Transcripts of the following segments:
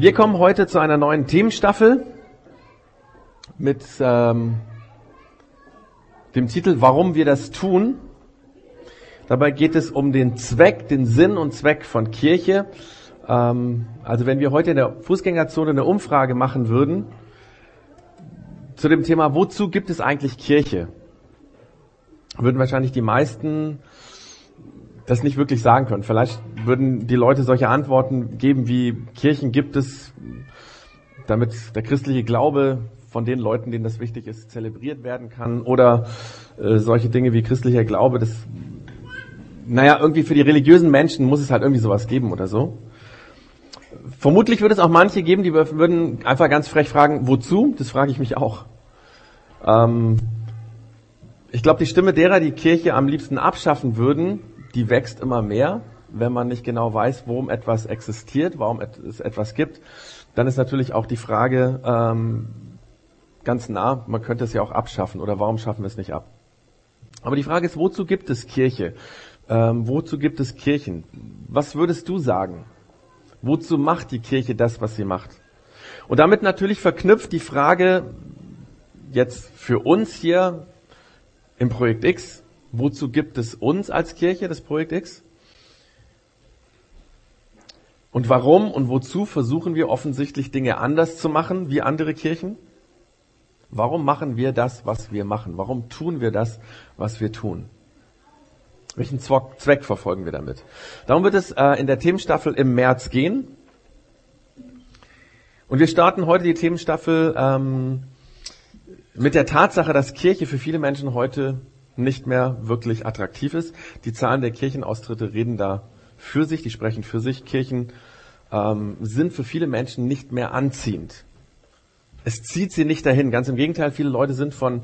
Wir kommen heute zu einer neuen Themenstaffel mit ähm, dem Titel Warum wir das tun. Dabei geht es um den Zweck, den Sinn und Zweck von Kirche. Ähm, also wenn wir heute in der Fußgängerzone eine Umfrage machen würden zu dem Thema, wozu gibt es eigentlich Kirche, würden wahrscheinlich die meisten das nicht wirklich sagen können. Vielleicht würden die Leute solche Antworten geben wie Kirchen gibt es, damit der christliche Glaube von den Leuten, denen das wichtig ist, zelebriert werden kann oder äh, solche Dinge wie christlicher Glaube, das naja, irgendwie für die religiösen Menschen muss es halt irgendwie sowas geben oder so. Vermutlich würde es auch manche geben, die würden einfach ganz frech fragen, wozu? Das frage ich mich auch. Ähm, ich glaube, die Stimme derer, die Kirche am liebsten abschaffen würden, die wächst immer mehr, wenn man nicht genau weiß, worum etwas existiert, warum es etwas gibt. Dann ist natürlich auch die Frage ähm, ganz nah, man könnte es ja auch abschaffen oder warum schaffen wir es nicht ab? Aber die Frage ist, wozu gibt es Kirche? Ähm, wozu gibt es Kirchen? Was würdest du sagen? Wozu macht die Kirche das, was sie macht? Und damit natürlich verknüpft die Frage jetzt für uns hier im Projekt X, Wozu gibt es uns als Kirche, das Projekt X? Und warum und wozu versuchen wir offensichtlich Dinge anders zu machen wie andere Kirchen? Warum machen wir das, was wir machen? Warum tun wir das, was wir tun? Welchen Zweck verfolgen wir damit? Darum wird es äh, in der Themenstaffel im März gehen. Und wir starten heute die Themenstaffel ähm, mit der Tatsache, dass Kirche für viele Menschen heute nicht mehr wirklich attraktiv ist. Die Zahlen der Kirchenaustritte reden da für sich, die sprechen für sich. Kirchen ähm, sind für viele Menschen nicht mehr anziehend. Es zieht sie nicht dahin. Ganz im Gegenteil, viele Leute sind von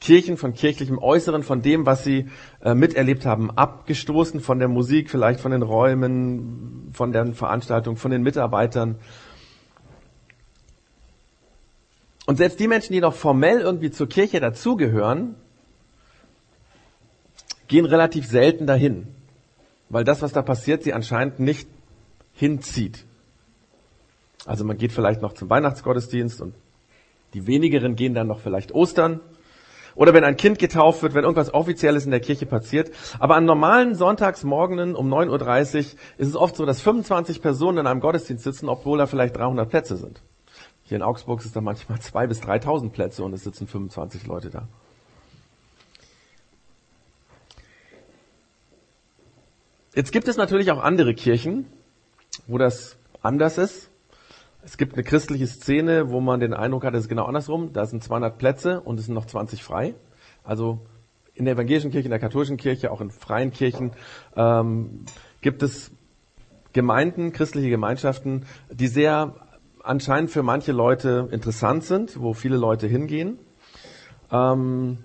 Kirchen, von kirchlichem Äußeren, von dem, was sie äh, miterlebt haben, abgestoßen, von der Musik, vielleicht von den Räumen, von den Veranstaltungen, von den Mitarbeitern. Und selbst die Menschen, die noch formell irgendwie zur Kirche dazugehören, gehen relativ selten dahin, weil das, was da passiert, sie anscheinend nicht hinzieht. Also man geht vielleicht noch zum Weihnachtsgottesdienst und die wenigeren gehen dann noch vielleicht Ostern. Oder wenn ein Kind getauft wird, wenn irgendwas Offizielles in der Kirche passiert. Aber an normalen Sonntagsmorgenen um 9.30 Uhr ist es oft so, dass 25 Personen in einem Gottesdienst sitzen, obwohl da vielleicht 300 Plätze sind. Hier in Augsburg ist da manchmal 2.000 bis 3.000 Plätze und es sitzen 25 Leute da. Jetzt gibt es natürlich auch andere Kirchen, wo das anders ist. Es gibt eine christliche Szene, wo man den Eindruck hat, es ist genau andersrum. Da sind 200 Plätze und es sind noch 20 frei. Also in der evangelischen Kirche, in der katholischen Kirche, auch in freien Kirchen ähm, gibt es Gemeinden, christliche Gemeinschaften, die sehr anscheinend für manche Leute interessant sind, wo viele Leute hingehen. Ähm,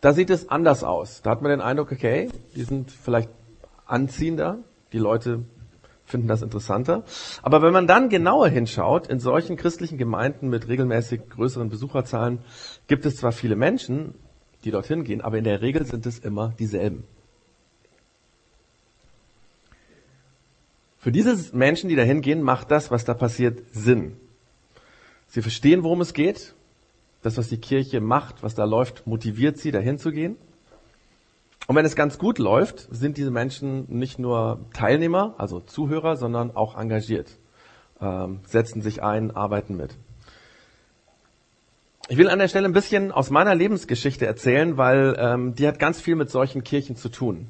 da sieht es anders aus. Da hat man den Eindruck, okay, die sind vielleicht anziehender. Die Leute finden das interessanter. Aber wenn man dann genauer hinschaut, in solchen christlichen Gemeinden mit regelmäßig größeren Besucherzahlen gibt es zwar viele Menschen, die dorthin gehen, aber in der Regel sind es immer dieselben. Für diese Menschen, die dahin gehen, macht das, was da passiert, Sinn. Sie verstehen, worum es geht. Das, was die Kirche macht, was da läuft, motiviert sie, dahin zu gehen. Und wenn es ganz gut läuft, sind diese Menschen nicht nur Teilnehmer, also Zuhörer, sondern auch engagiert, ähm, setzen sich ein, arbeiten mit. Ich will an der Stelle ein bisschen aus meiner Lebensgeschichte erzählen, weil ähm, die hat ganz viel mit solchen Kirchen zu tun,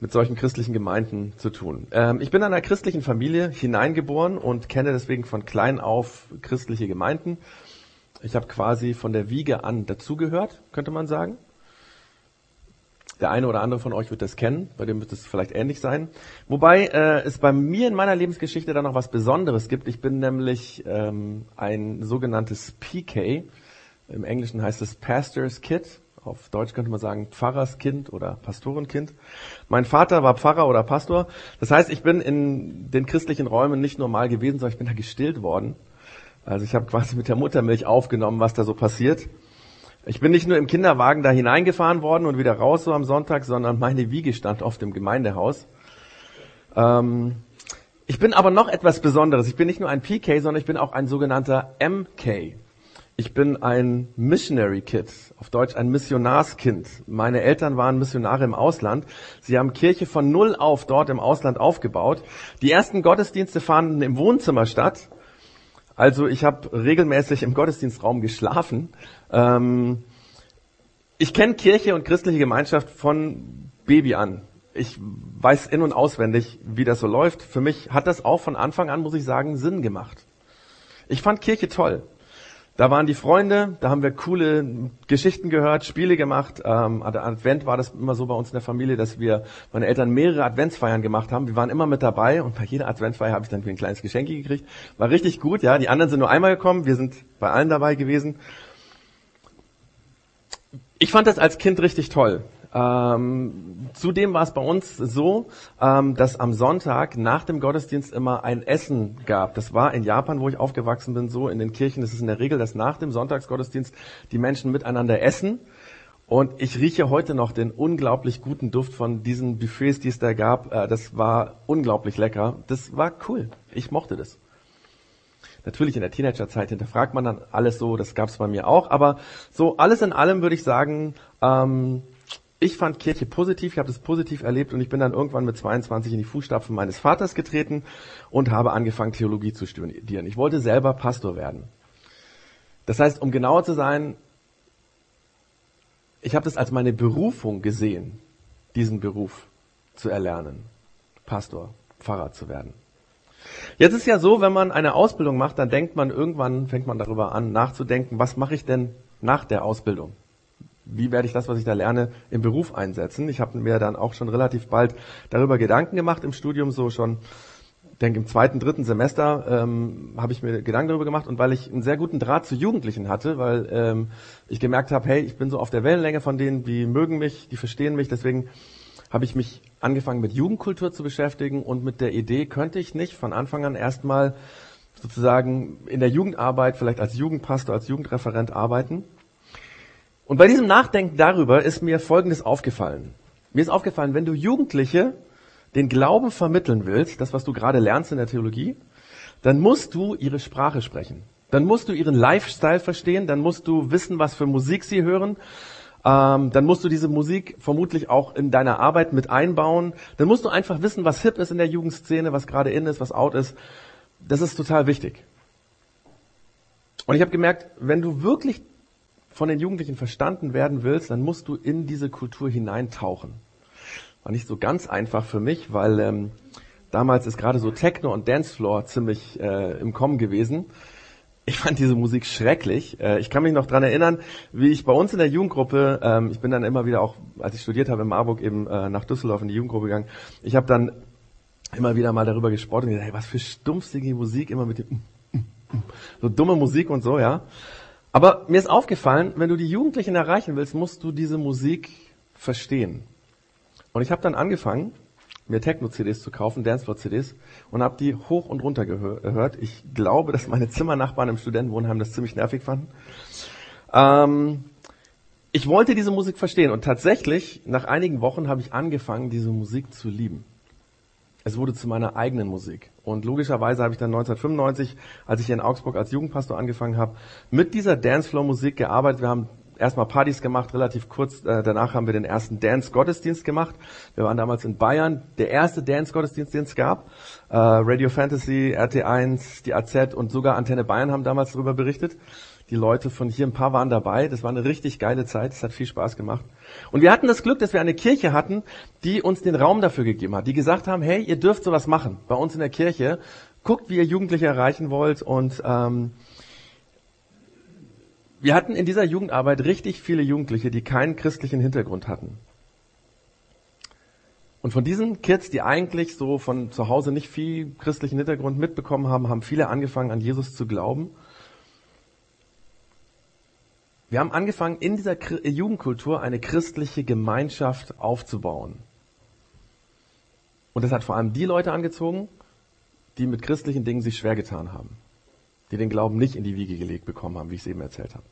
mit solchen christlichen Gemeinden zu tun. Ähm, ich bin in einer christlichen Familie hineingeboren und kenne deswegen von klein auf christliche Gemeinden. Ich habe quasi von der Wiege an dazugehört, könnte man sagen. Der eine oder andere von euch wird das kennen, bei dem wird es vielleicht ähnlich sein. Wobei äh, es bei mir in meiner Lebensgeschichte da noch was Besonderes gibt. Ich bin nämlich ähm, ein sogenanntes PK. Im Englischen heißt es Pastor's Kid. Auf Deutsch könnte man sagen Pfarrerskind oder Pastorenkind. Mein Vater war Pfarrer oder Pastor. Das heißt, ich bin in den christlichen Räumen nicht normal gewesen, sondern ich bin da gestillt worden. Also ich habe quasi mit der Muttermilch aufgenommen, was da so passiert. Ich bin nicht nur im Kinderwagen da hineingefahren worden und wieder raus so am Sonntag, sondern meine Wiege stand auf dem Gemeindehaus. Ähm, Ich bin aber noch etwas Besonderes. Ich bin nicht nur ein PK, sondern ich bin auch ein sogenannter MK. Ich bin ein Missionary Kid, auf Deutsch ein Missionarskind. Meine Eltern waren Missionare im Ausland. Sie haben Kirche von null auf dort im Ausland aufgebaut. Die ersten Gottesdienste fanden im Wohnzimmer statt. Also ich habe regelmäßig im Gottesdienstraum geschlafen. Ähm, ich kenne Kirche und christliche Gemeinschaft von Baby an. Ich weiß in und auswendig, wie das so läuft. Für mich hat das auch von Anfang an, muss ich sagen, Sinn gemacht. Ich fand Kirche toll. Da waren die Freunde, da haben wir coole Geschichten gehört, Spiele gemacht. Ähm, Advent war das immer so bei uns in der Familie, dass wir, meine Eltern mehrere Adventsfeiern gemacht haben. Wir waren immer mit dabei und bei jeder Adventsfeier habe ich dann wie ein kleines Geschenk gekriegt. War richtig gut, ja. Die anderen sind nur einmal gekommen, wir sind bei allen dabei gewesen. Ich fand das als Kind richtig toll. Ähm, zudem war es bei uns so, ähm, dass am Sonntag nach dem Gottesdienst immer ein Essen gab. Das war in Japan, wo ich aufgewachsen bin, so in den Kirchen. ist Es in der Regel, dass nach dem Sonntagsgottesdienst die Menschen miteinander essen. Und ich rieche heute noch den unglaublich guten Duft von diesen Buffets, die es da gab. Äh, das war unglaublich lecker. Das war cool. Ich mochte das. Natürlich in der Teenagerzeit hinterfragt man dann alles so, das gab es bei mir auch. Aber so alles in allem würde ich sagen, ähm, ich fand Kirche positiv, ich habe das positiv erlebt und ich bin dann irgendwann mit 22 in die Fußstapfen meines Vaters getreten und habe angefangen, Theologie zu studieren. Ich wollte selber Pastor werden. Das heißt, um genauer zu sein, ich habe das als meine Berufung gesehen, diesen Beruf zu erlernen, Pastor, Pfarrer zu werden. Jetzt ist ja so, wenn man eine Ausbildung macht, dann denkt man irgendwann, fängt man darüber an, nachzudenken, was mache ich denn nach der Ausbildung? wie werde ich das, was ich da lerne, im Beruf einsetzen. Ich habe mir dann auch schon relativ bald darüber Gedanken gemacht im Studium, so schon, denke im zweiten, dritten Semester ähm, habe ich mir Gedanken darüber gemacht und weil ich einen sehr guten Draht zu Jugendlichen hatte, weil ähm, ich gemerkt habe, hey, ich bin so auf der Wellenlänge von denen, die mögen mich, die verstehen mich, deswegen habe ich mich angefangen mit Jugendkultur zu beschäftigen und mit der Idee, könnte ich nicht von Anfang an erstmal sozusagen in der Jugendarbeit, vielleicht als Jugendpastor, als Jugendreferent arbeiten und bei diesem Nachdenken darüber ist mir Folgendes aufgefallen. Mir ist aufgefallen, wenn du Jugendliche den Glauben vermitteln willst, das was du gerade lernst in der Theologie, dann musst du ihre Sprache sprechen. Dann musst du ihren Lifestyle verstehen, dann musst du wissen, was für Musik sie hören, ähm, dann musst du diese Musik vermutlich auch in deiner Arbeit mit einbauen. Dann musst du einfach wissen, was hip ist in der Jugendszene, was gerade in ist, was out ist. Das ist total wichtig. Und ich habe gemerkt, wenn du wirklich von den Jugendlichen verstanden werden willst, dann musst du in diese Kultur hineintauchen. War nicht so ganz einfach für mich, weil ähm, damals ist gerade so Techno und Dancefloor ziemlich äh, im Kommen gewesen. Ich fand diese Musik schrecklich. Äh, ich kann mich noch dran erinnern, wie ich bei uns in der Jugendgruppe, ähm, ich bin dann immer wieder auch, als ich studiert habe in Marburg, eben äh, nach Düsseldorf in die Jugendgruppe gegangen. Ich habe dann immer wieder mal darüber gesprochen und gesagt, hey, was für stumpfsinnige Musik, immer mit dem so dumme Musik und so, ja. Aber mir ist aufgefallen, wenn du die Jugendlichen erreichen willst, musst du diese Musik verstehen. Und ich habe dann angefangen, mir Techno-CDs zu kaufen, Dancefloor-CDs, und habe die hoch und runter gehört. Ich glaube, dass meine Zimmernachbarn im Studentenwohnheim das ziemlich nervig fanden. Ähm, ich wollte diese Musik verstehen und tatsächlich, nach einigen Wochen habe ich angefangen, diese Musik zu lieben. Es wurde zu meiner eigenen Musik. Und logischerweise habe ich dann 1995, als ich in Augsburg als Jugendpastor angefangen habe, mit dieser Dancefloor-Musik gearbeitet. Wir haben erstmal Partys gemacht, relativ kurz äh, danach haben wir den ersten Dance-Gottesdienst gemacht. Wir waren damals in Bayern, der erste Dance-Gottesdienst, den es gab. Äh, Radio Fantasy, RT1, die AZ und sogar Antenne Bayern haben damals darüber berichtet. Die Leute von hier, ein paar waren dabei. Das war eine richtig geile Zeit. Es hat viel Spaß gemacht. Und wir hatten das Glück, dass wir eine Kirche hatten, die uns den Raum dafür gegeben hat. Die gesagt haben, hey, ihr dürft sowas machen. Bei uns in der Kirche. Guckt, wie ihr Jugendliche erreichen wollt. Und ähm, wir hatten in dieser Jugendarbeit richtig viele Jugendliche, die keinen christlichen Hintergrund hatten. Und von diesen Kids, die eigentlich so von zu Hause nicht viel christlichen Hintergrund mitbekommen haben, haben viele angefangen, an Jesus zu glauben wir haben angefangen, in dieser Jugendkultur eine christliche Gemeinschaft aufzubauen. Und das hat vor allem die Leute angezogen, die mit christlichen Dingen sich schwer getan haben. Die den Glauben nicht in die Wiege gelegt bekommen haben, wie ich es eben erzählt habe.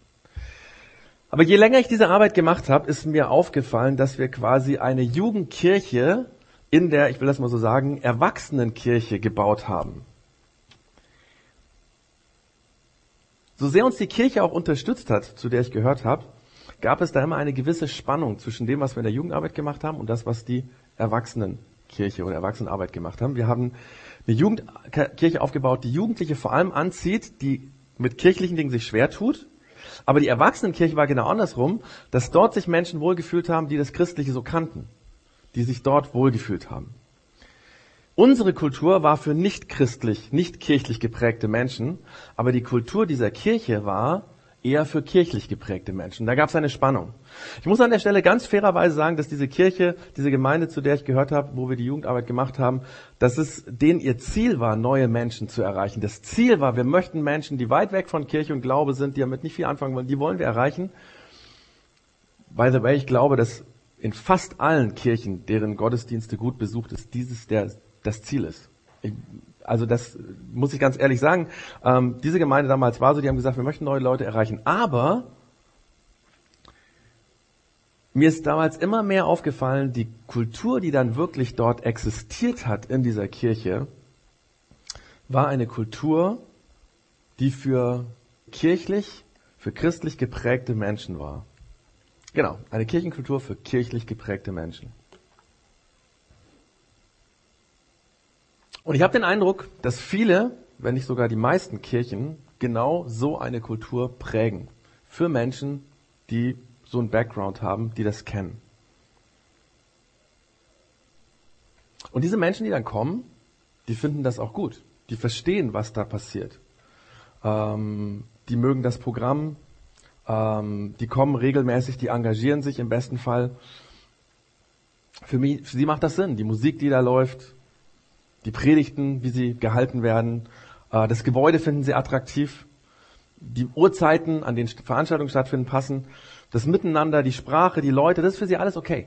Aber je länger ich diese Arbeit gemacht habe, ist mir aufgefallen, dass wir quasi eine Jugendkirche in der, ich will das mal so sagen, Erwachsenenkirche gebaut haben. So sehr uns die Kirche auch unterstützt hat, zu der ich gehört habe, gab es da immer eine gewisse Spannung zwischen dem, was wir in der Jugendarbeit gemacht haben und das, was die Erwachsenenkirche oder Erwachsenenarbeit gemacht haben. Wir haben eine Jugendkirche aufgebaut, die Jugendliche vor allem anzieht, die mit kirchlichen Dingen sich schwer tut. Aber die Erwachsenenkirche war genau andersrum, dass dort sich Menschen wohlgefühlt haben, die das Christliche so kannten, die sich dort wohlgefühlt haben. Unsere Kultur war für nicht christlich, nicht kirchlich geprägte Menschen, aber die Kultur dieser Kirche war eher für kirchlich geprägte Menschen. Da gab es eine Spannung. Ich muss an der Stelle ganz fairerweise sagen, dass diese Kirche, diese Gemeinde, zu der ich gehört habe, wo wir die Jugendarbeit gemacht haben, dass es denen ihr Ziel war, neue Menschen zu erreichen. Das Ziel war, wir möchten Menschen, die weit weg von Kirche und Glaube sind, die damit nicht viel anfangen wollen, die wollen wir erreichen. By the way, ich glaube, dass in fast allen Kirchen, deren Gottesdienste gut besucht ist, dieses der, das Ziel ist. Ich, also das muss ich ganz ehrlich sagen. Ähm, diese Gemeinde damals war so, die haben gesagt, wir möchten neue Leute erreichen. Aber mir ist damals immer mehr aufgefallen, die Kultur, die dann wirklich dort existiert hat in dieser Kirche, war eine Kultur, die für kirchlich, für christlich geprägte Menschen war. Genau, eine Kirchenkultur für kirchlich geprägte Menschen. Und ich habe den Eindruck, dass viele, wenn nicht sogar die meisten Kirchen, genau so eine Kultur prägen. Für Menschen, die so einen Background haben, die das kennen. Und diese Menschen, die dann kommen, die finden das auch gut. Die verstehen, was da passiert. Ähm, die mögen das Programm. Ähm, die kommen regelmäßig, die engagieren sich im besten Fall. Für, mich, für sie macht das Sinn. Die Musik, die da läuft, die Predigten, wie sie gehalten werden. Äh, das Gebäude finden sie attraktiv. Die Uhrzeiten, an denen Veranstaltungen stattfinden, passen. Das Miteinander, die Sprache, die Leute, das ist für sie alles okay.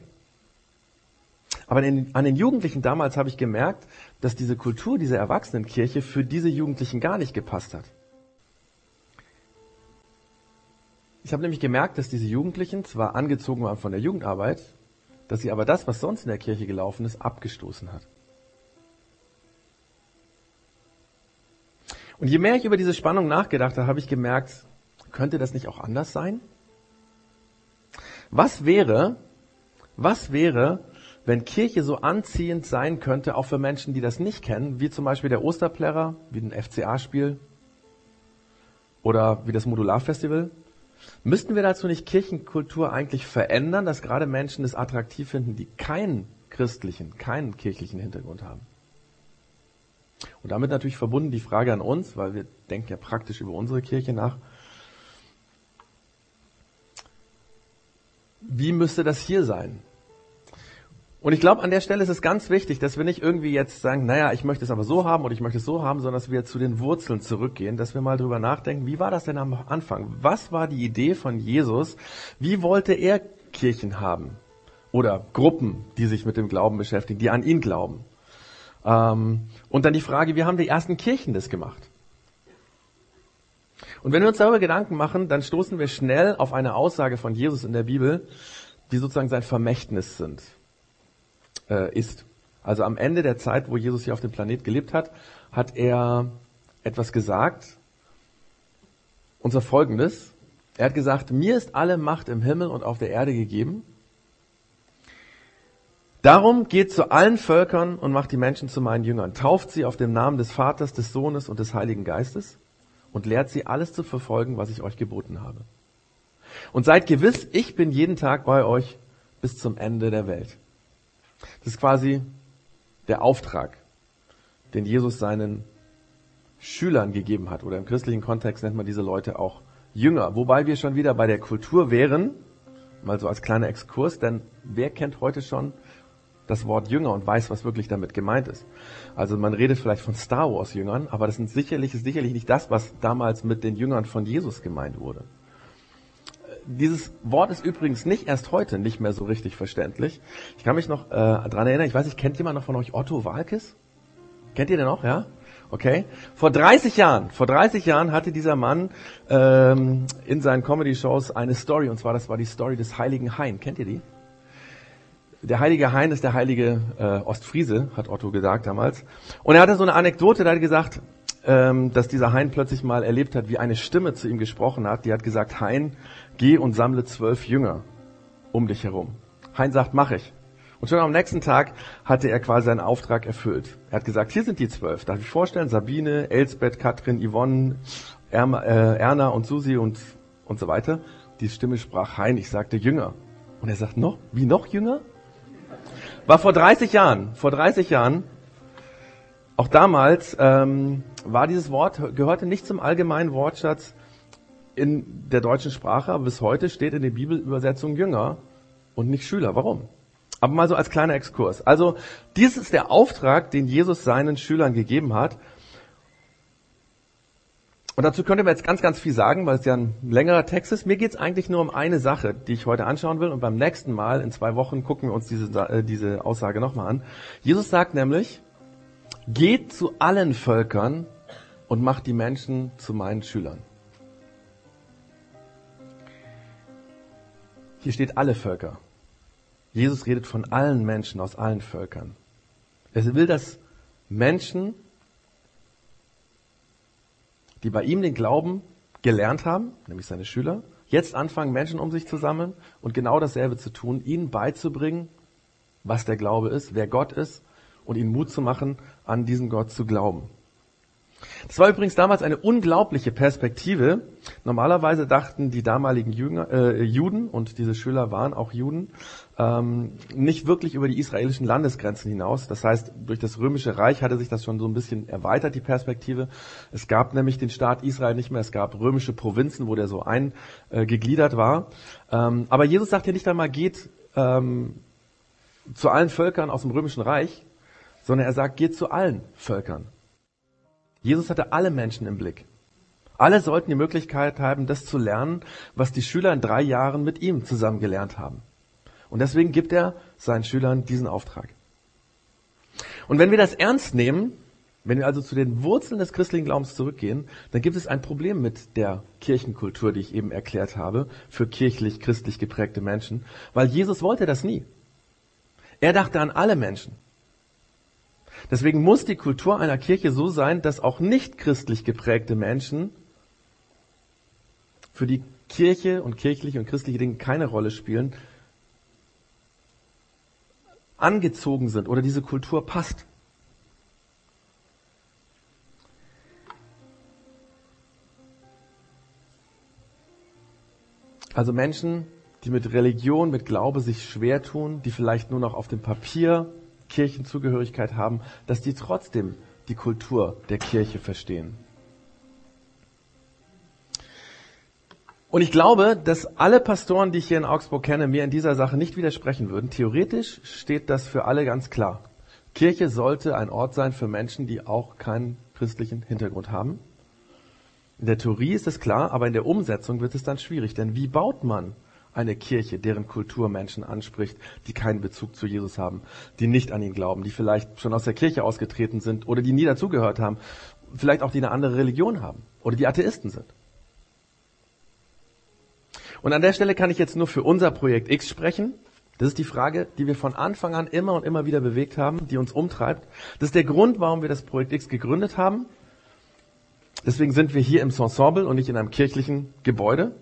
Aber an den Jugendlichen damals habe ich gemerkt, dass diese Kultur, diese Erwachsenenkirche für diese Jugendlichen gar nicht gepasst hat. Ich habe nämlich gemerkt, dass diese Jugendlichen zwar angezogen waren von der Jugendarbeit, dass sie aber das, was sonst in der Kirche gelaufen ist, abgestoßen hat. Und je mehr ich über diese Spannung nachgedacht habe, habe ich gemerkt, könnte das nicht auch anders sein? Was wäre, was wäre, wenn Kirche so anziehend sein könnte, auch für Menschen, die das nicht kennen, wie zum Beispiel der Osterplärrer, wie ein FCA-Spiel oder wie das Modularfestival? Müssten wir dazu nicht Kirchenkultur eigentlich verändern, dass gerade Menschen es attraktiv finden, die keinen christlichen, keinen kirchlichen Hintergrund haben? Und damit natürlich verbunden die Frage an uns, weil wir denken ja praktisch über unsere Kirche nach. Wie müsste das hier sein? Und ich glaube, an der Stelle ist es ganz wichtig, dass wir nicht irgendwie jetzt sagen, naja, ich möchte es aber so haben oder ich möchte es so haben, sondern dass wir zu den Wurzeln zurückgehen, dass wir mal drüber nachdenken, wie war das denn am Anfang? Was war die Idee von Jesus? Wie wollte er Kirchen haben? Oder Gruppen, die sich mit dem Glauben beschäftigen, die an ihn glauben? Ähm, und dann die Frage, wie haben die ersten Kirchen das gemacht? Und wenn wir uns darüber Gedanken machen, dann stoßen wir schnell auf eine Aussage von Jesus in der Bibel, die sozusagen sein Vermächtnis sind, äh, ist. Also am Ende der Zeit, wo Jesus hier auf dem Planet gelebt hat, hat er etwas gesagt, zwar folgendes. Er hat gesagt, mir ist alle Macht im Himmel und auf der Erde gegeben. Darum geht zu allen Völkern und macht die Menschen zu meinen Jüngern. Tauft sie auf dem Namen des Vaters, des Sohnes und des Heiligen Geistes und lehrt sie alles zu verfolgen, was ich euch geboten habe. Und seid gewiss, ich bin jeden Tag bei euch bis zum Ende der Welt. Das ist quasi der Auftrag, den Jesus seinen Schülern gegeben hat. Oder im christlichen Kontext nennt man diese Leute auch Jünger. Wobei wir schon wieder bei der Kultur wären, mal so als kleiner Exkurs, denn wer kennt heute schon das Wort Jünger und weiß, was wirklich damit gemeint ist. Also man redet vielleicht von Star Wars Jüngern, aber das sind sicherlich, ist sicherlich nicht das, was damals mit den Jüngern von Jesus gemeint wurde. Dieses Wort ist übrigens nicht erst heute nicht mehr so richtig verständlich. Ich kann mich noch äh, dran erinnern, ich weiß nicht, kennt jemand noch von euch Otto Walkes? Kennt ihr den noch, ja? Okay. Vor 30 Jahren, vor 30 Jahren hatte dieser Mann ähm, in seinen Comedy-Shows eine Story, und zwar das war die Story des Heiligen Hain. Kennt ihr die? Der heilige Hein ist der heilige äh, Ostfriese, hat Otto gesagt damals. Und er hatte so eine Anekdote, da hat er gesagt, ähm, dass dieser Hein plötzlich mal erlebt hat, wie eine Stimme zu ihm gesprochen hat. Die hat gesagt, Hein, geh und sammle zwölf Jünger um dich herum. Hein sagt, mach ich. Und schon am nächsten Tag hatte er quasi seinen Auftrag erfüllt. Er hat gesagt, hier sind die zwölf. Darf ich vorstellen? Sabine, Elsbeth, Katrin, Yvonne, Erma, äh, Erna und Susi und, und so weiter. Die Stimme sprach Hein, ich sagte Jünger. Und er sagt, noch? Wie noch Jünger? War vor 30 Jahren. Vor 30 Jahren. Auch damals ähm, war dieses Wort, gehörte nicht zum allgemeinen Wortschatz in der deutschen Sprache, aber bis heute steht in der Bibelübersetzung Jünger und nicht Schüler. Warum? Aber mal so als kleiner Exkurs. Also, dies ist der Auftrag, den Jesus seinen Schülern gegeben hat. Und dazu könnte man jetzt ganz, ganz viel sagen, weil es ja ein längerer Text ist. Mir geht es eigentlich nur um eine Sache, die ich heute anschauen will. Und beim nächsten Mal, in zwei Wochen, gucken wir uns diese, äh, diese Aussage nochmal an. Jesus sagt nämlich, geht zu allen Völkern und macht die Menschen zu meinen Schülern. Hier steht alle Völker. Jesus redet von allen Menschen aus allen Völkern. Er will, dass Menschen, die bei ihm den Glauben gelernt haben, nämlich seine Schüler, jetzt anfangen, Menschen um sich zu sammeln und genau dasselbe zu tun, ihnen beizubringen, was der Glaube ist, wer Gott ist und ihnen Mut zu machen, an diesen Gott zu glauben. Das war übrigens damals eine unglaubliche Perspektive. Normalerweise dachten die damaligen Jünger, äh, Juden, und diese Schüler waren auch Juden, ähm, nicht wirklich über die israelischen Landesgrenzen hinaus. Das heißt, durch das römische Reich hatte sich das schon so ein bisschen erweitert, die Perspektive. Es gab nämlich den Staat Israel nicht mehr, es gab römische Provinzen, wo der so eingegliedert war. Ähm, aber Jesus sagt hier nicht einmal, geht ähm, zu allen Völkern aus dem römischen Reich, sondern er sagt, geht zu allen Völkern. Jesus hatte alle Menschen im Blick. Alle sollten die Möglichkeit haben, das zu lernen, was die Schüler in drei Jahren mit ihm zusammen gelernt haben. Und deswegen gibt er seinen Schülern diesen Auftrag. Und wenn wir das ernst nehmen, wenn wir also zu den Wurzeln des christlichen Glaubens zurückgehen, dann gibt es ein Problem mit der Kirchenkultur, die ich eben erklärt habe, für kirchlich, christlich geprägte Menschen, weil Jesus wollte das nie. Er dachte an alle Menschen. Deswegen muss die Kultur einer Kirche so sein, dass auch nicht christlich geprägte Menschen für die Kirche und kirchliche und christliche Dinge keine Rolle spielen, angezogen sind oder diese Kultur passt. Also Menschen, die mit Religion, mit Glaube sich schwer tun, die vielleicht nur noch auf dem Papier Kirchenzugehörigkeit haben, dass die trotzdem die Kultur der Kirche verstehen. Und ich glaube, dass alle Pastoren, die ich hier in Augsburg kenne, mir in dieser Sache nicht widersprechen würden. Theoretisch steht das für alle ganz klar. Kirche sollte ein Ort sein für Menschen, die auch keinen christlichen Hintergrund haben. In der Theorie ist es klar, aber in der Umsetzung wird es dann schwierig. Denn wie baut man eine Kirche, deren Kultur Menschen anspricht, die keinen Bezug zu Jesus haben, die nicht an ihn glauben, die vielleicht schon aus der Kirche ausgetreten sind oder die nie dazugehört haben, vielleicht auch die eine andere Religion haben oder die Atheisten sind. Und an der Stelle kann ich jetzt nur für unser Projekt X sprechen. Das ist die Frage, die wir von Anfang an immer und immer wieder bewegt haben, die uns umtreibt. Das ist der Grund, warum wir das Projekt X gegründet haben. Deswegen sind wir hier im Ensemble und nicht in einem kirchlichen Gebäude.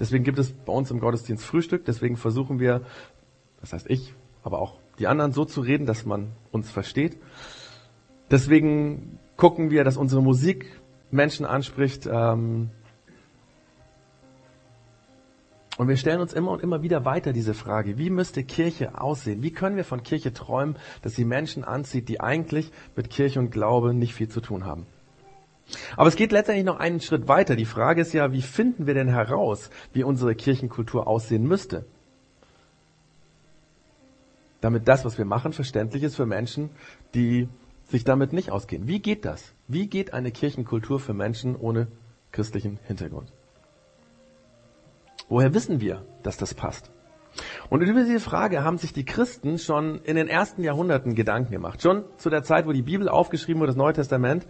Deswegen gibt es bei uns im Gottesdienst Frühstück. Deswegen versuchen wir, das heißt ich, aber auch die anderen so zu reden, dass man uns versteht. Deswegen gucken wir, dass unsere Musik Menschen anspricht. Ähm, und wir stellen uns immer und immer wieder weiter diese Frage, wie müsste Kirche aussehen? Wie können wir von Kirche träumen, dass sie Menschen anzieht, die eigentlich mit Kirche und Glaube nicht viel zu tun haben? Aber es geht letztendlich noch einen Schritt weiter. Die Frage ist ja, wie finden wir denn heraus, wie unsere Kirchenkultur aussehen müsste? Damit das, was wir machen, verständlich ist für Menschen, die sich damit nicht ausgehen. Wie geht das? Wie geht eine Kirchenkultur für Menschen ohne christlichen Hintergrund? Woher wissen wir, dass das passt? Und über diese Frage haben sich die Christen schon in den ersten Jahrhunderten Gedanken gemacht. Schon zu der Zeit, wo die Bibel aufgeschrieben wurde, das Neue Testament,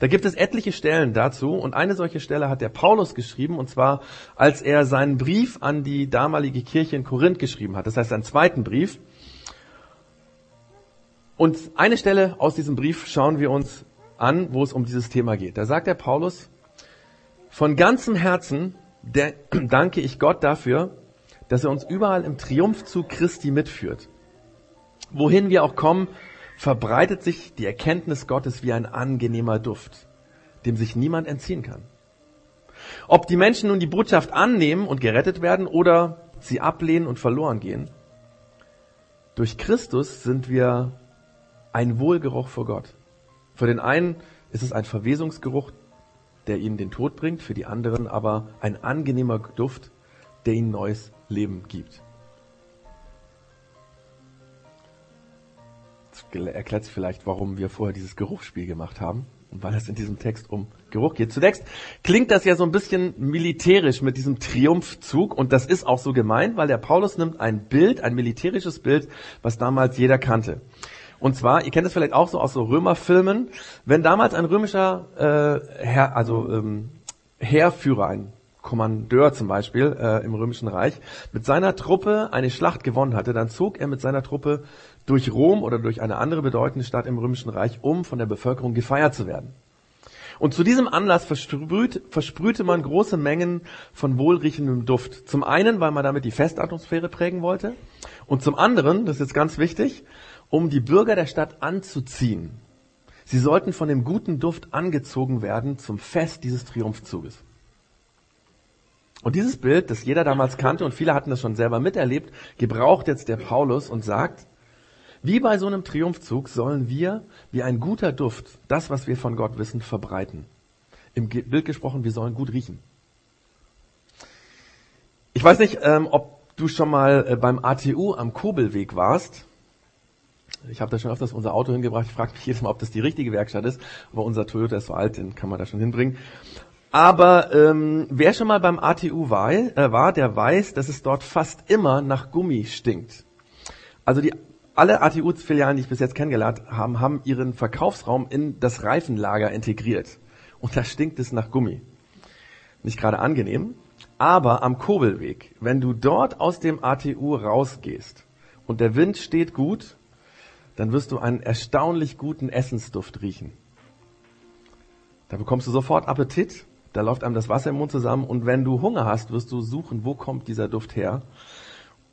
da gibt es etliche Stellen dazu und eine solche Stelle hat der Paulus geschrieben und zwar als er seinen Brief an die damalige Kirche in Korinth geschrieben hat. Das heißt einen zweiten Brief. Und eine Stelle aus diesem Brief schauen wir uns an, wo es um dieses Thema geht. Da sagt der Paulus, von ganzem Herzen danke ich Gott dafür, dass er uns überall im Triumphzug Christi mitführt. Wohin wir auch kommen, verbreitet sich die Erkenntnis Gottes wie ein angenehmer Duft, dem sich niemand entziehen kann. Ob die Menschen nun die Botschaft annehmen und gerettet werden oder sie ablehnen und verloren gehen, durch Christus sind wir ein Wohlgeruch vor Gott. Für den einen ist es ein Verwesungsgeruch, der ihnen den Tod bringt, für die anderen aber ein angenehmer Duft, der ihnen neues Leben gibt. Erklärt vielleicht, warum wir vorher dieses Geruchsspiel gemacht haben weil es in diesem Text um Geruch geht. Zunächst klingt das ja so ein bisschen militärisch mit diesem Triumphzug und das ist auch so gemeint, weil der Paulus nimmt ein Bild, ein militärisches Bild, was damals jeder kannte. Und zwar, ihr kennt es vielleicht auch so aus so Römerfilmen, wenn damals ein römischer äh, Herr, also ähm, Heerführer, ein Kommandeur zum Beispiel äh, im Römischen Reich, mit seiner Truppe eine Schlacht gewonnen hatte, dann zog er mit seiner Truppe durch Rom oder durch eine andere bedeutende Stadt im Römischen Reich, um von der Bevölkerung gefeiert zu werden. Und zu diesem Anlass versprüht, versprühte man große Mengen von wohlriechendem Duft. Zum einen, weil man damit die Festatmosphäre prägen wollte. Und zum anderen, das ist jetzt ganz wichtig, um die Bürger der Stadt anzuziehen. Sie sollten von dem guten Duft angezogen werden zum Fest dieses Triumphzuges. Und dieses Bild, das jeder damals kannte und viele hatten das schon selber miterlebt, gebraucht jetzt der Paulus und sagt, wie bei so einem Triumphzug sollen wir, wie ein guter Duft, das, was wir von Gott wissen, verbreiten. Im Bild gesprochen, wir sollen gut riechen. Ich weiß nicht, ähm, ob du schon mal äh, beim ATU am Kobelweg warst. Ich habe da schon öfters unser Auto hingebracht. Ich frage mich jedes Mal, ob das die richtige Werkstatt ist. Aber unser Toyota ist so alt, den kann man da schon hinbringen. Aber ähm, wer schon mal beim ATU war, äh, war, der weiß, dass es dort fast immer nach Gummi stinkt. Also die alle ATU-Filialen, die ich bis jetzt kennengelernt habe, haben ihren Verkaufsraum in das Reifenlager integriert. Und da stinkt es nach Gummi. Nicht gerade angenehm. Aber am Kobelweg, wenn du dort aus dem ATU rausgehst und der Wind steht gut, dann wirst du einen erstaunlich guten Essensduft riechen. Da bekommst du sofort Appetit, da läuft einem das Wasser im Mund zusammen und wenn du Hunger hast, wirst du suchen, wo kommt dieser Duft her.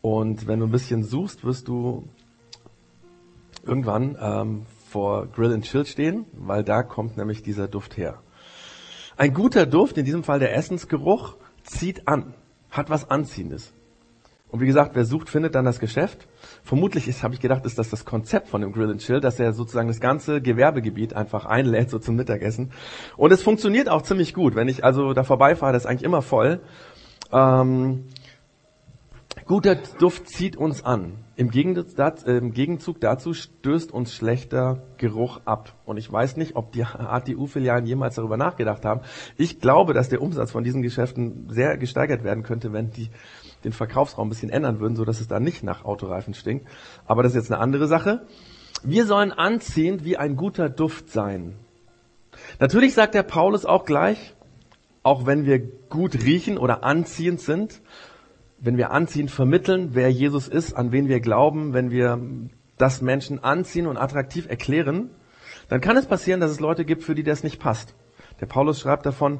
Und wenn du ein bisschen suchst, wirst du irgendwann ähm, vor Grill and Chill stehen, weil da kommt nämlich dieser Duft her. Ein guter Duft, in diesem Fall der Essensgeruch, zieht an, hat was Anziehendes. Und wie gesagt, wer sucht, findet dann das Geschäft. Vermutlich ist, habe ich gedacht, ist das das Konzept von dem Grill and Chill, dass er sozusagen das ganze Gewerbegebiet einfach einlädt, so zum Mittagessen. Und es funktioniert auch ziemlich gut. Wenn ich also da vorbeifahre, das ist eigentlich immer voll. Ähm, guter Duft zieht uns an. Im Gegenzug dazu stößt uns schlechter Geruch ab. Und ich weiß nicht, ob die ATU-Filialen jemals darüber nachgedacht haben. Ich glaube, dass der Umsatz von diesen Geschäften sehr gesteigert werden könnte, wenn die den Verkaufsraum ein bisschen ändern würden, so dass es da nicht nach Autoreifen stinkt. Aber das ist jetzt eine andere Sache. Wir sollen anziehend wie ein guter Duft sein. Natürlich sagt der Paulus auch gleich, auch wenn wir gut riechen oder anziehend sind, wenn wir anziehen, vermitteln, wer Jesus ist, an wen wir glauben, wenn wir das Menschen anziehen und attraktiv erklären, dann kann es passieren, dass es Leute gibt, für die das nicht passt. Der Paulus schreibt davon,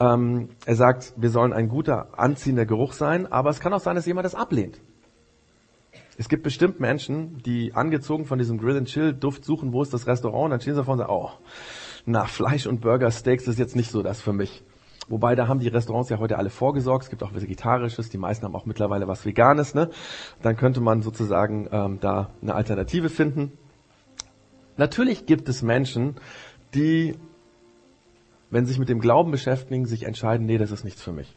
ähm, er sagt, wir sollen ein guter, anziehender Geruch sein, aber es kann auch sein, dass jemand das ablehnt. Es gibt bestimmt Menschen, die angezogen von diesem Grill and Chill Duft suchen, wo ist das Restaurant, und dann stehen sie davor und sagen, oh, na, Fleisch und Burger, Steaks ist jetzt nicht so das für mich. Wobei, da haben die Restaurants ja heute alle vorgesorgt. Es gibt auch Vegetarisches, die meisten haben auch mittlerweile was Veganes. Ne? Dann könnte man sozusagen ähm, da eine Alternative finden. Natürlich gibt es Menschen, die, wenn sie sich mit dem Glauben beschäftigen, sich entscheiden, nee, das ist nichts für mich.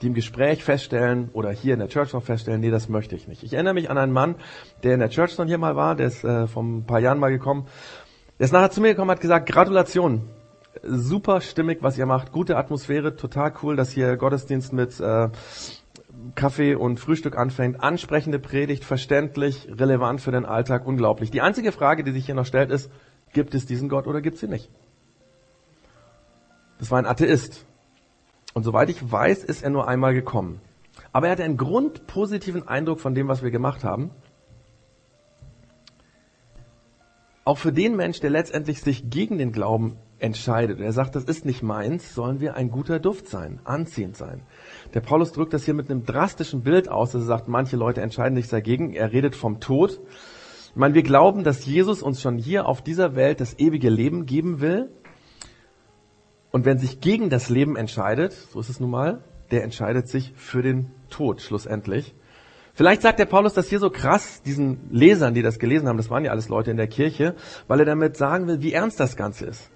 Die im Gespräch feststellen oder hier in der Church noch feststellen, nee, das möchte ich nicht. Ich erinnere mich an einen Mann, der in der Church hier mal war, der ist äh, vor ein paar Jahren mal gekommen. Der ist nachher zu mir gekommen und hat gesagt, Gratulation, super stimmig, was ihr macht. Gute Atmosphäre, total cool, dass hier Gottesdienst mit äh, Kaffee und Frühstück anfängt. Ansprechende Predigt, verständlich, relevant für den Alltag, unglaublich. Die einzige Frage, die sich hier noch stellt, ist, gibt es diesen Gott oder gibt es ihn nicht? Das war ein Atheist. Und soweit ich weiß, ist er nur einmal gekommen. Aber er hatte einen grundpositiven Eindruck von dem, was wir gemacht haben. auch für den Mensch, der letztendlich sich gegen den Glauben entscheidet, er sagt, das ist nicht meins, sollen wir ein guter Duft sein, anziehend sein. Der Paulus drückt das hier mit einem drastischen Bild aus, dass er sagt, manche Leute entscheiden sich dagegen. Er redet vom Tod. Ich meine, wir glauben, dass Jesus uns schon hier auf dieser Welt das ewige Leben geben will. Und wenn sich gegen das Leben entscheidet, so ist es nun mal, der entscheidet sich für den Tod schlussendlich. Vielleicht sagt der Paulus das hier so krass diesen Lesern, die das gelesen haben, das waren ja alles Leute in der Kirche, weil er damit sagen will, wie ernst das Ganze ist.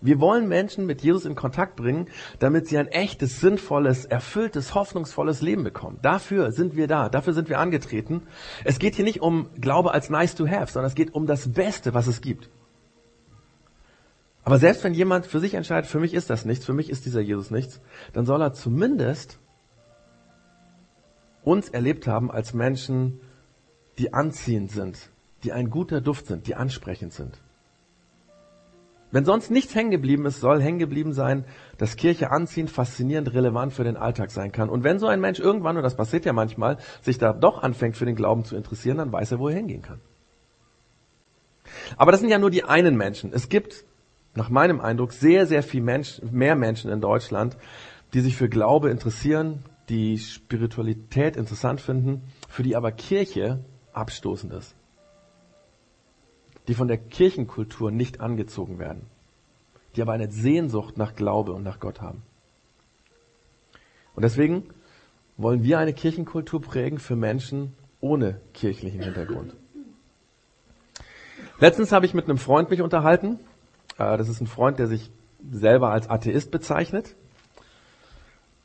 Wir wollen Menschen mit Jesus in Kontakt bringen, damit sie ein echtes, sinnvolles, erfülltes, hoffnungsvolles Leben bekommen. Dafür sind wir da, dafür sind wir angetreten. Es geht hier nicht um Glaube als nice to have, sondern es geht um das Beste, was es gibt. Aber selbst wenn jemand für sich entscheidet, für mich ist das nichts, für mich ist dieser Jesus nichts, dann soll er zumindest uns erlebt haben als Menschen, die anziehend sind, die ein guter Duft sind, die ansprechend sind. Wenn sonst nichts hängen geblieben ist, soll hängen geblieben sein, dass Kirche anziehend, faszinierend, relevant für den Alltag sein kann. Und wenn so ein Mensch irgendwann, und das passiert ja manchmal, sich da doch anfängt für den Glauben zu interessieren, dann weiß er, wo er hingehen kann. Aber das sind ja nur die einen Menschen. Es gibt, nach meinem Eindruck, sehr, sehr viel Mensch, mehr Menschen in Deutschland, die sich für Glaube interessieren, die Spiritualität interessant finden, für die aber Kirche abstoßend ist die von der Kirchenkultur nicht angezogen werden, die aber eine Sehnsucht nach Glaube und nach Gott haben. Und deswegen wollen wir eine Kirchenkultur prägen für Menschen ohne kirchlichen Hintergrund. Letztens habe ich mit einem Freund mich unterhalten. Äh, das ist ein Freund, der sich selber als Atheist bezeichnet.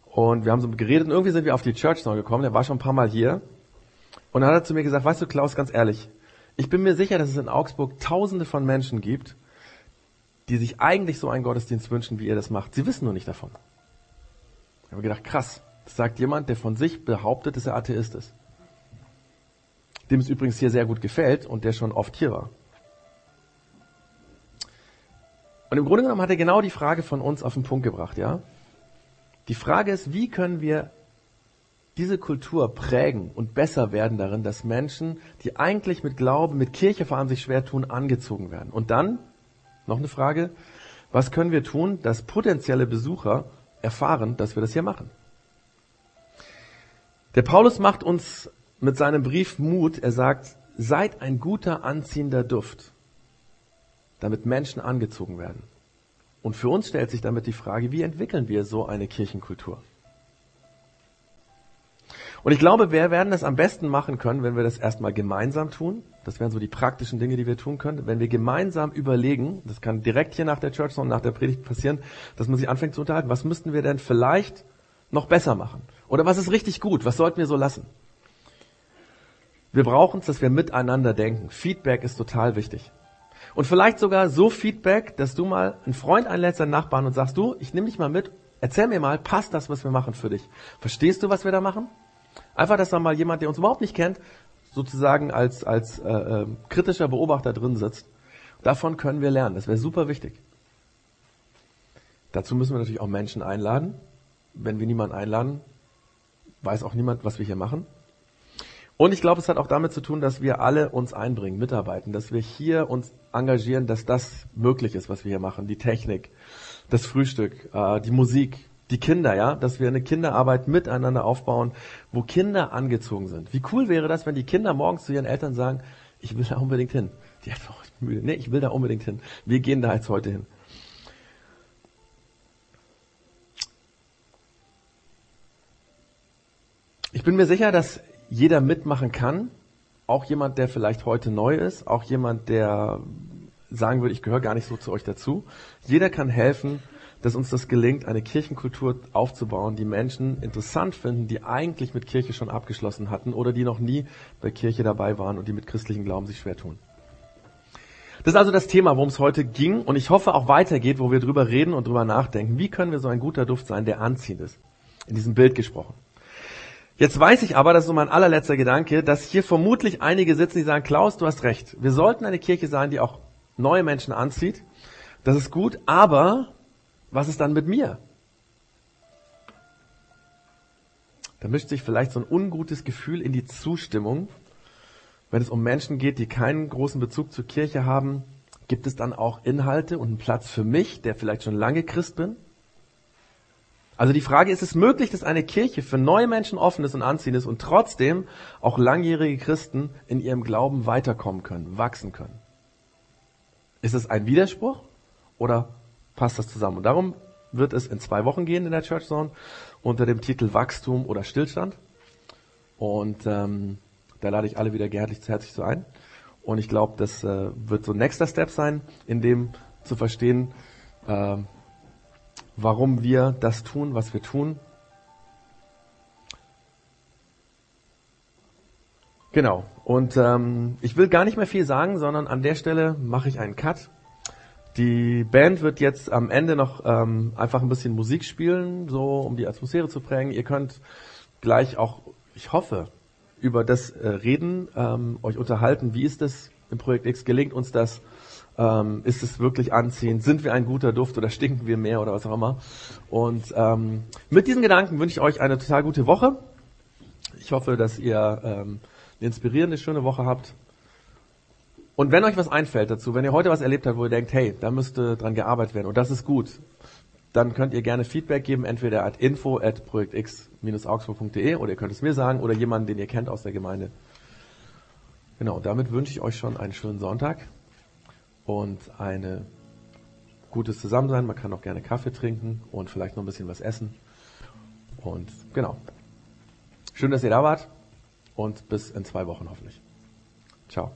Und wir haben so geredet und irgendwie sind wir auf die Church noch gekommen. Der war schon ein paar Mal hier. Und dann hat er zu mir gesagt, weißt du, Klaus, ganz ehrlich, ich bin mir sicher, dass es in Augsburg tausende von Menschen gibt, die sich eigentlich so einen Gottesdienst wünschen, wie ihr das macht. Sie wissen nur nicht davon. Ich habe gedacht, krass, das sagt jemand, der von sich behauptet, dass er Atheist ist. Dem es übrigens hier sehr gut gefällt und der schon oft hier war. Und im Grunde genommen hat er genau die Frage von uns auf den Punkt gebracht, ja? Die Frage ist, wie können wir diese Kultur prägen und besser werden darin, dass Menschen, die eigentlich mit Glauben, mit Kirche vor allem sich schwer tun, angezogen werden. Und dann, noch eine Frage, was können wir tun, dass potenzielle Besucher erfahren, dass wir das hier machen? Der Paulus macht uns mit seinem Brief Mut. Er sagt, seid ein guter, anziehender Duft, damit Menschen angezogen werden. Und für uns stellt sich damit die Frage, wie entwickeln wir so eine Kirchenkultur? Und ich glaube, wir werden das am besten machen können, wenn wir das erstmal gemeinsam tun. Das wären so die praktischen Dinge, die wir tun können. Wenn wir gemeinsam überlegen, das kann direkt hier nach der Church und nach der Predigt passieren, dass man sich anfängt zu unterhalten, was müssten wir denn vielleicht noch besser machen? Oder was ist richtig gut? Was sollten wir so lassen? Wir brauchen es, dass wir miteinander denken. Feedback ist total wichtig. Und vielleicht sogar so Feedback, dass du mal einen Freund einlädst, einen Nachbarn und sagst, du, ich nehme dich mal mit, erzähl mir mal, passt das, was wir machen für dich? Verstehst du, was wir da machen? Einfach, dass da mal jemand, der uns überhaupt nicht kennt, sozusagen als, als äh, äh, kritischer Beobachter drin sitzt. Davon können wir lernen. Das wäre super wichtig. Dazu müssen wir natürlich auch Menschen einladen. Wenn wir niemanden einladen, weiß auch niemand, was wir hier machen. Und ich glaube, es hat auch damit zu tun, dass wir alle uns einbringen, mitarbeiten, dass wir hier uns engagieren, dass das möglich ist, was wir hier machen. Die Technik, das Frühstück, äh, die Musik, die Kinder, ja, dass wir eine Kinderarbeit miteinander aufbauen, wo Kinder angezogen sind. Wie cool wäre das, wenn die Kinder morgens zu ihren Eltern sagen, ich will da unbedingt hin. Die hat auch müde. Nee, ich will da unbedingt hin. Wir gehen da jetzt heute hin. Ich bin mir sicher, dass jeder mitmachen kann. Auch jemand, der vielleicht heute neu ist. Auch jemand, der sagen würde, ich gehöre gar nicht so zu euch dazu. Jeder kann helfen, dass uns das gelingt, eine Kirchenkultur aufzubauen, die Menschen interessant finden, die eigentlich mit Kirche schon abgeschlossen hatten oder die noch nie bei Kirche dabei waren und die mit christlichem Glauben sich schwer tun. Das ist also das Thema, worum es heute ging und ich hoffe auch weitergeht, wo wir drüber reden und drüber nachdenken. Wie können wir so ein guter Duft sein, der anziehend ist? In diesem Bild gesprochen. Jetzt weiß ich aber, das ist so mein allerletzter Gedanke, dass hier vermutlich einige sitzen, die sagen, Klaus, du hast recht. Wir sollten eine Kirche sein, die auch neue Menschen anzieht. Das ist gut, aber was ist dann mit mir? Da mischt sich vielleicht so ein ungutes Gefühl in die Zustimmung, wenn es um Menschen geht, die keinen großen Bezug zur Kirche haben, gibt es dann auch Inhalte und einen Platz für mich, der vielleicht schon lange Christ bin? Also die Frage, ist es möglich, dass eine Kirche für neue Menschen offen ist und anziehend ist und trotzdem auch langjährige Christen in ihrem Glauben weiterkommen können, wachsen können? Ist es ein Widerspruch oder passt das zusammen? Und darum wird es in zwei Wochen gehen in der Church Zone unter dem Titel Wachstum oder Stillstand. Und ähm, da lade ich alle wieder herzlich, herzlich zu ein. Und ich glaube, das äh, wird so ein nächster Step sein, in dem zu verstehen, äh, warum wir das tun, was wir tun. Genau. Und ähm, ich will gar nicht mehr viel sagen, sondern an der Stelle mache ich einen Cut. Die Band wird jetzt am Ende noch ähm, einfach ein bisschen Musik spielen, so um die Atmosphäre zu prägen. Ihr könnt gleich auch, ich hoffe, über das äh, reden, ähm, euch unterhalten. Wie ist es im Projekt X? Gelingt uns das? Ähm, ist es wirklich anziehend? Sind wir ein guter Duft oder stinken wir mehr oder was auch immer? Und ähm, mit diesen Gedanken wünsche ich euch eine total gute Woche. Ich hoffe, dass ihr ähm, eine inspirierende, schöne Woche habt. Und wenn euch was einfällt dazu, wenn ihr heute was erlebt habt, wo ihr denkt, hey, da müsste dran gearbeitet werden und das ist gut, dann könnt ihr gerne Feedback geben, entweder at info at projektx-augsburg.de oder ihr könnt es mir sagen oder jemanden, den ihr kennt aus der Gemeinde. Genau, damit wünsche ich euch schon einen schönen Sonntag und eine gutes Zusammensein. Man kann auch gerne Kaffee trinken und vielleicht noch ein bisschen was essen. Und genau. Schön, dass ihr da wart und bis in zwei Wochen hoffentlich. Ciao.